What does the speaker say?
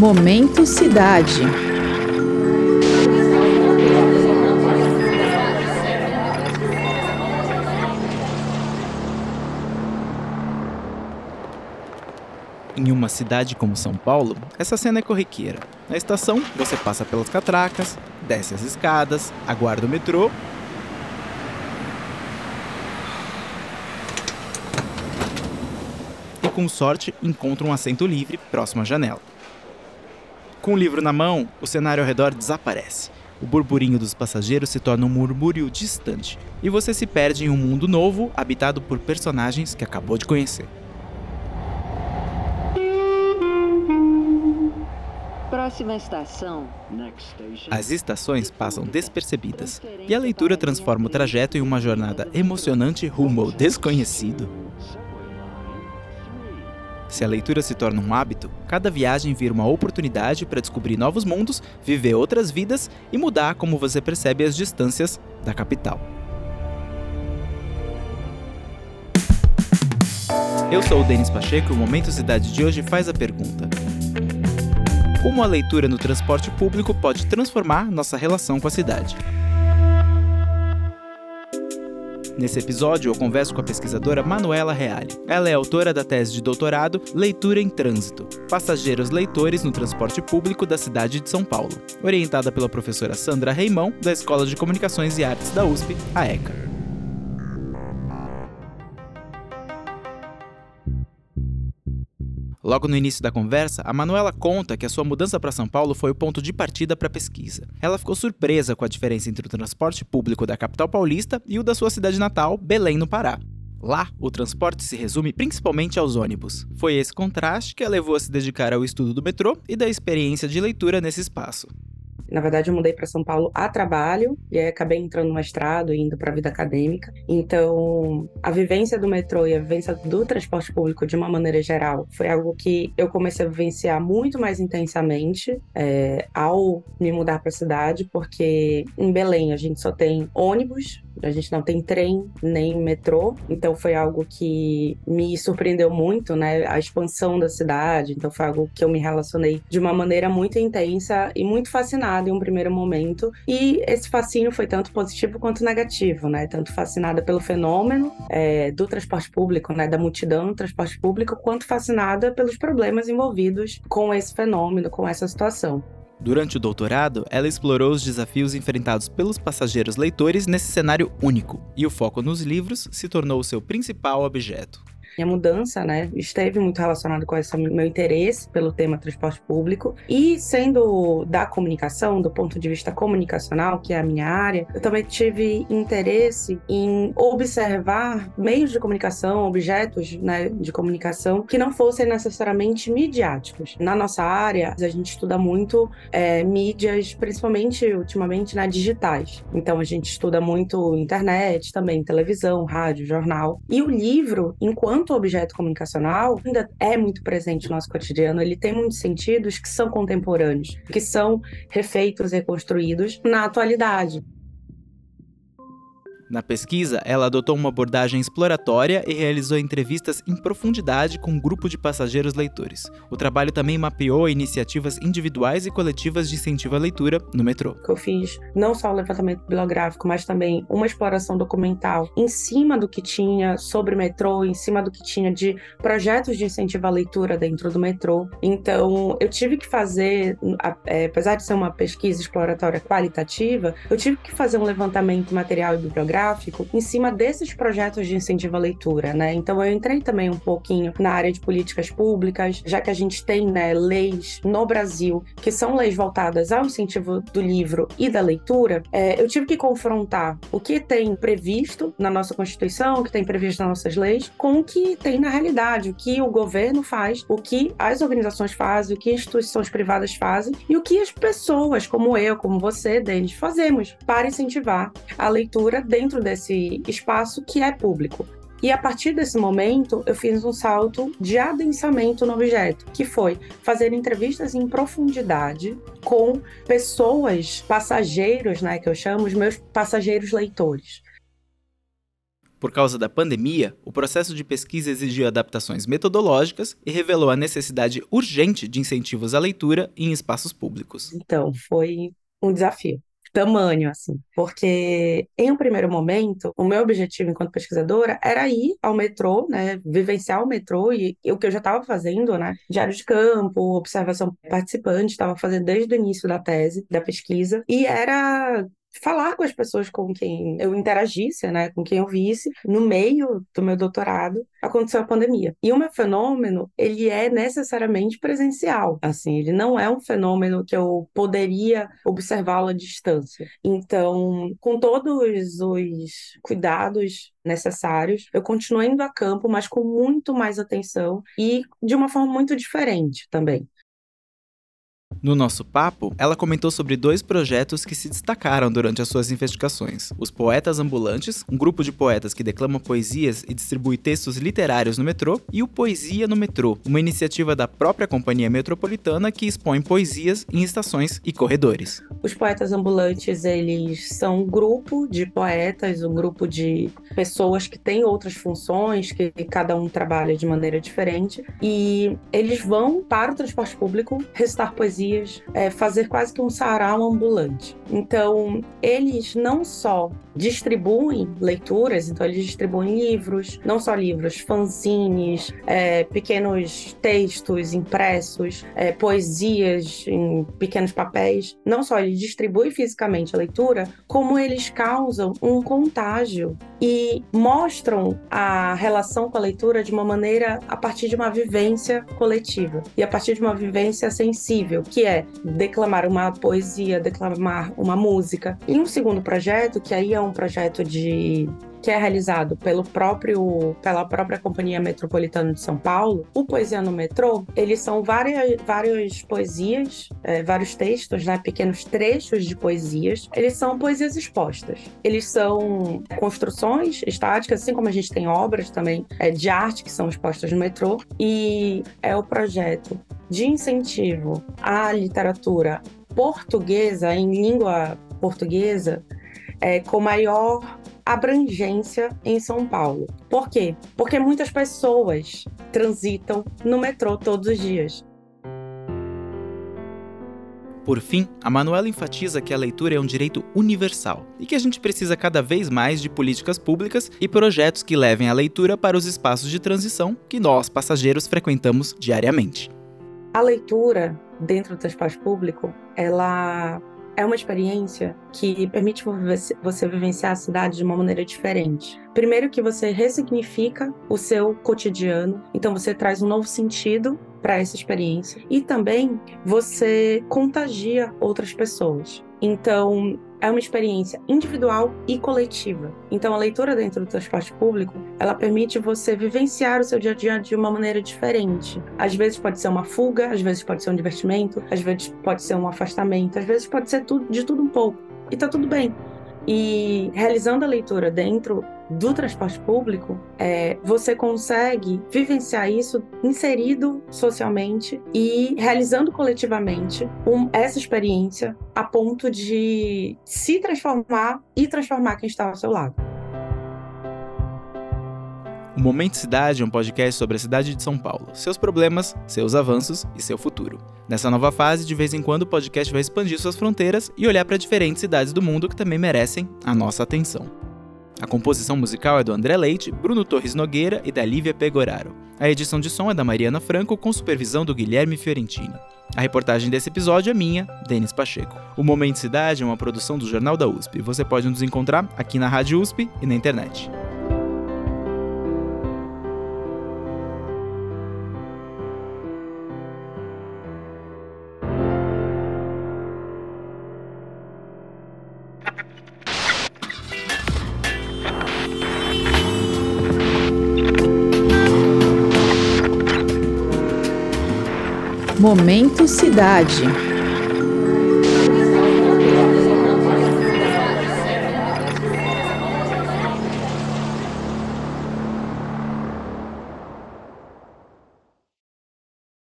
Momento Cidade. Em uma cidade como São Paulo, essa cena é corriqueira. Na estação, você passa pelas catracas, desce as escadas, aguarda o metrô e, com sorte, encontra um assento livre próximo à janela. Com o livro na mão, o cenário ao redor desaparece. O burburinho dos passageiros se torna um murmúrio distante, e você se perde em um mundo novo habitado por personagens que acabou de conhecer. Próxima estação. As estações passam despercebidas, e a leitura transforma o trajeto em uma jornada emocionante rumo ao desconhecido. Se a leitura se torna um hábito, cada viagem vira uma oportunidade para descobrir novos mundos, viver outras vidas e mudar como você percebe as distâncias da capital. Eu sou o Denis Pacheco e o Momento Cidade de hoje faz a pergunta: Como a leitura no transporte público pode transformar nossa relação com a cidade? Nesse episódio, eu converso com a pesquisadora Manuela Reale. Ela é autora da tese de doutorado Leitura em Trânsito: Passageiros Leitores no Transporte Público da Cidade de São Paulo, orientada pela professora Sandra Reimão, da Escola de Comunicações e Artes da USP, a ECA. Logo no início da conversa, a Manuela conta que a sua mudança para São Paulo foi o ponto de partida para a pesquisa. Ela ficou surpresa com a diferença entre o transporte público da capital paulista e o da sua cidade natal, Belém, no Pará. Lá, o transporte se resume principalmente aos ônibus. Foi esse contraste que a levou a se dedicar ao estudo do metrô e da experiência de leitura nesse espaço. Na verdade, eu mudei para São Paulo a trabalho e aí acabei entrando no mestrado e indo para a vida acadêmica. Então, a vivência do metrô e a vivência do transporte público de uma maneira geral foi algo que eu comecei a vivenciar muito mais intensamente é, ao me mudar para a cidade, porque em Belém a gente só tem ônibus, a gente não tem trem nem metrô, então foi algo que me surpreendeu muito, né? A expansão da cidade, então foi algo que eu me relacionei de uma maneira muito intensa e muito fascinada em um primeiro momento. E esse fascínio foi tanto positivo quanto negativo, né? Tanto fascinada pelo fenômeno é, do transporte público, né? Da multidão no transporte público, quanto fascinada pelos problemas envolvidos com esse fenômeno, com essa situação. Durante o doutorado, ela explorou os desafios enfrentados pelos passageiros leitores nesse cenário único, e o foco nos livros se tornou o seu principal objeto. Minha mudança, né, esteve muito relacionado com esse meu interesse pelo tema transporte público e sendo da comunicação, do ponto de vista comunicacional, que é a minha área, eu também tive interesse em observar meios de comunicação, objetos, né, de comunicação que não fossem necessariamente midiáticos. Na nossa área, a gente estuda muito é, mídias, principalmente ultimamente, né, digitais. Então a gente estuda muito internet, também televisão, rádio, jornal. E o livro, enquanto enquanto objeto comunicacional, ainda é muito presente no nosso cotidiano. Ele tem muitos sentidos que são contemporâneos, que são refeitos, reconstruídos na atualidade. Na pesquisa, ela adotou uma abordagem exploratória e realizou entrevistas em profundidade com um grupo de passageiros leitores. O trabalho também mapeou iniciativas individuais e coletivas de incentivo à leitura no metrô. Eu fiz não só o levantamento bibliográfico, mas também uma exploração documental em cima do que tinha sobre o metrô, em cima do que tinha de projetos de incentivo à leitura dentro do metrô. Então, eu tive que fazer, é, apesar de ser uma pesquisa exploratória qualitativa, eu tive que fazer um levantamento material e bibliográfico em cima desses projetos de incentivo à leitura, né? Então eu entrei também um pouquinho na área de políticas públicas, já que a gente tem, né, leis no Brasil que são leis voltadas ao incentivo do livro e da leitura. É, eu tive que confrontar o que tem previsto na nossa Constituição, o que tem previsto nas nossas leis, com o que tem na realidade, o que o governo faz, o que as organizações fazem, o que instituições privadas fazem e o que as pessoas, como eu, como você, Denis, fazemos para incentivar a leitura dentro dentro desse espaço que é público. E a partir desse momento, eu fiz um salto de adensamento no objeto, que foi fazer entrevistas em profundidade com pessoas, passageiros, né, que eu chamo os meus passageiros leitores. Por causa da pandemia, o processo de pesquisa exigiu adaptações metodológicas e revelou a necessidade urgente de incentivos à leitura em espaços públicos. Então, foi um desafio tamanho, assim. Porque, em um primeiro momento, o meu objetivo enquanto pesquisadora era ir ao metrô, né? Vivenciar o metrô e, e o que eu já estava fazendo, né? Diário de campo, observação participante, estava fazendo desde o início da tese, da pesquisa. E era falar com as pessoas com quem eu interagisse, né, com quem eu visse, no meio do meu doutorado, aconteceu a pandemia. E o meu fenômeno, ele é necessariamente presencial, assim, ele não é um fenômeno que eu poderia observá-lo à distância. Então, com todos os cuidados necessários, eu continuo indo a campo, mas com muito mais atenção e de uma forma muito diferente também. No nosso papo, ela comentou sobre dois projetos que se destacaram durante as suas investigações: Os Poetas Ambulantes, um grupo de poetas que declama poesias e distribui textos literários no metrô, e o Poesia no Metrô, uma iniciativa da própria companhia metropolitana que expõe poesias em estações e corredores. Os Poetas Ambulantes, eles são um grupo de poetas, um grupo de pessoas que têm outras funções, que cada um trabalha de maneira diferente, e eles vão para o transporte público recitar poesia dias, é, fazer quase que um sarau ambulante. Então, eles não só distribuem leituras, então eles distribuem livros, não só livros, fanzines, é, pequenos textos impressos, é, poesias em pequenos papéis. Não só eles distribuem fisicamente a leitura, como eles causam um contágio e mostram a relação com a leitura de uma maneira a partir de uma vivência coletiva e a partir de uma vivência sensível, que é declamar uma poesia, declamar uma música. E um segundo projeto, que aí é um projeto de que é realizado pelo próprio, pela própria Companhia Metropolitana de São Paulo, o Poesia no Metrô, eles são várias, várias poesias, é, vários textos, né, pequenos trechos de poesias. Eles são poesias expostas. Eles são construções estáticas, assim como a gente tem obras também é, de arte que são expostas no metrô. E é o projeto de incentivo à literatura portuguesa, em língua portuguesa, é, com maior abrangência em São Paulo. Por quê? Porque muitas pessoas transitam no metrô todos os dias. Por fim, a Manuela enfatiza que a leitura é um direito universal e que a gente precisa cada vez mais de políticas públicas e projetos que levem a leitura para os espaços de transição que nós, passageiros, frequentamos diariamente. A leitura dentro do transporte público, ela é uma experiência que permite você vivenciar a cidade de uma maneira diferente. Primeiro que você ressignifica o seu cotidiano, então você traz um novo sentido para essa experiência e também você contagia outras pessoas. Então, é uma experiência individual e coletiva. Então, a leitura dentro do transporte público, ela permite você vivenciar o seu dia a dia de uma maneira diferente. Às vezes pode ser uma fuga, às vezes pode ser um divertimento, às vezes pode ser um afastamento, às vezes pode ser tudo, de tudo um pouco. E tá tudo bem. E realizando a leitura dentro do transporte público, é, você consegue vivenciar isso inserido socialmente e realizando coletivamente um, essa experiência a ponto de se transformar e transformar quem está ao seu lado. O Momento Cidade é um podcast sobre a cidade de São Paulo, seus problemas, seus avanços e seu futuro. Nessa nova fase, de vez em quando o podcast vai expandir suas fronteiras e olhar para diferentes cidades do mundo que também merecem a nossa atenção. A composição musical é do André Leite, Bruno Torres Nogueira e da Lívia Pegoraro. A edição de som é da Mariana Franco, com supervisão do Guilherme Fiorentino. A reportagem desse episódio é minha, Denis Pacheco. O Momento Cidade é uma produção do Jornal da USP. Você pode nos encontrar aqui na Rádio USP e na internet. Momento Cidade.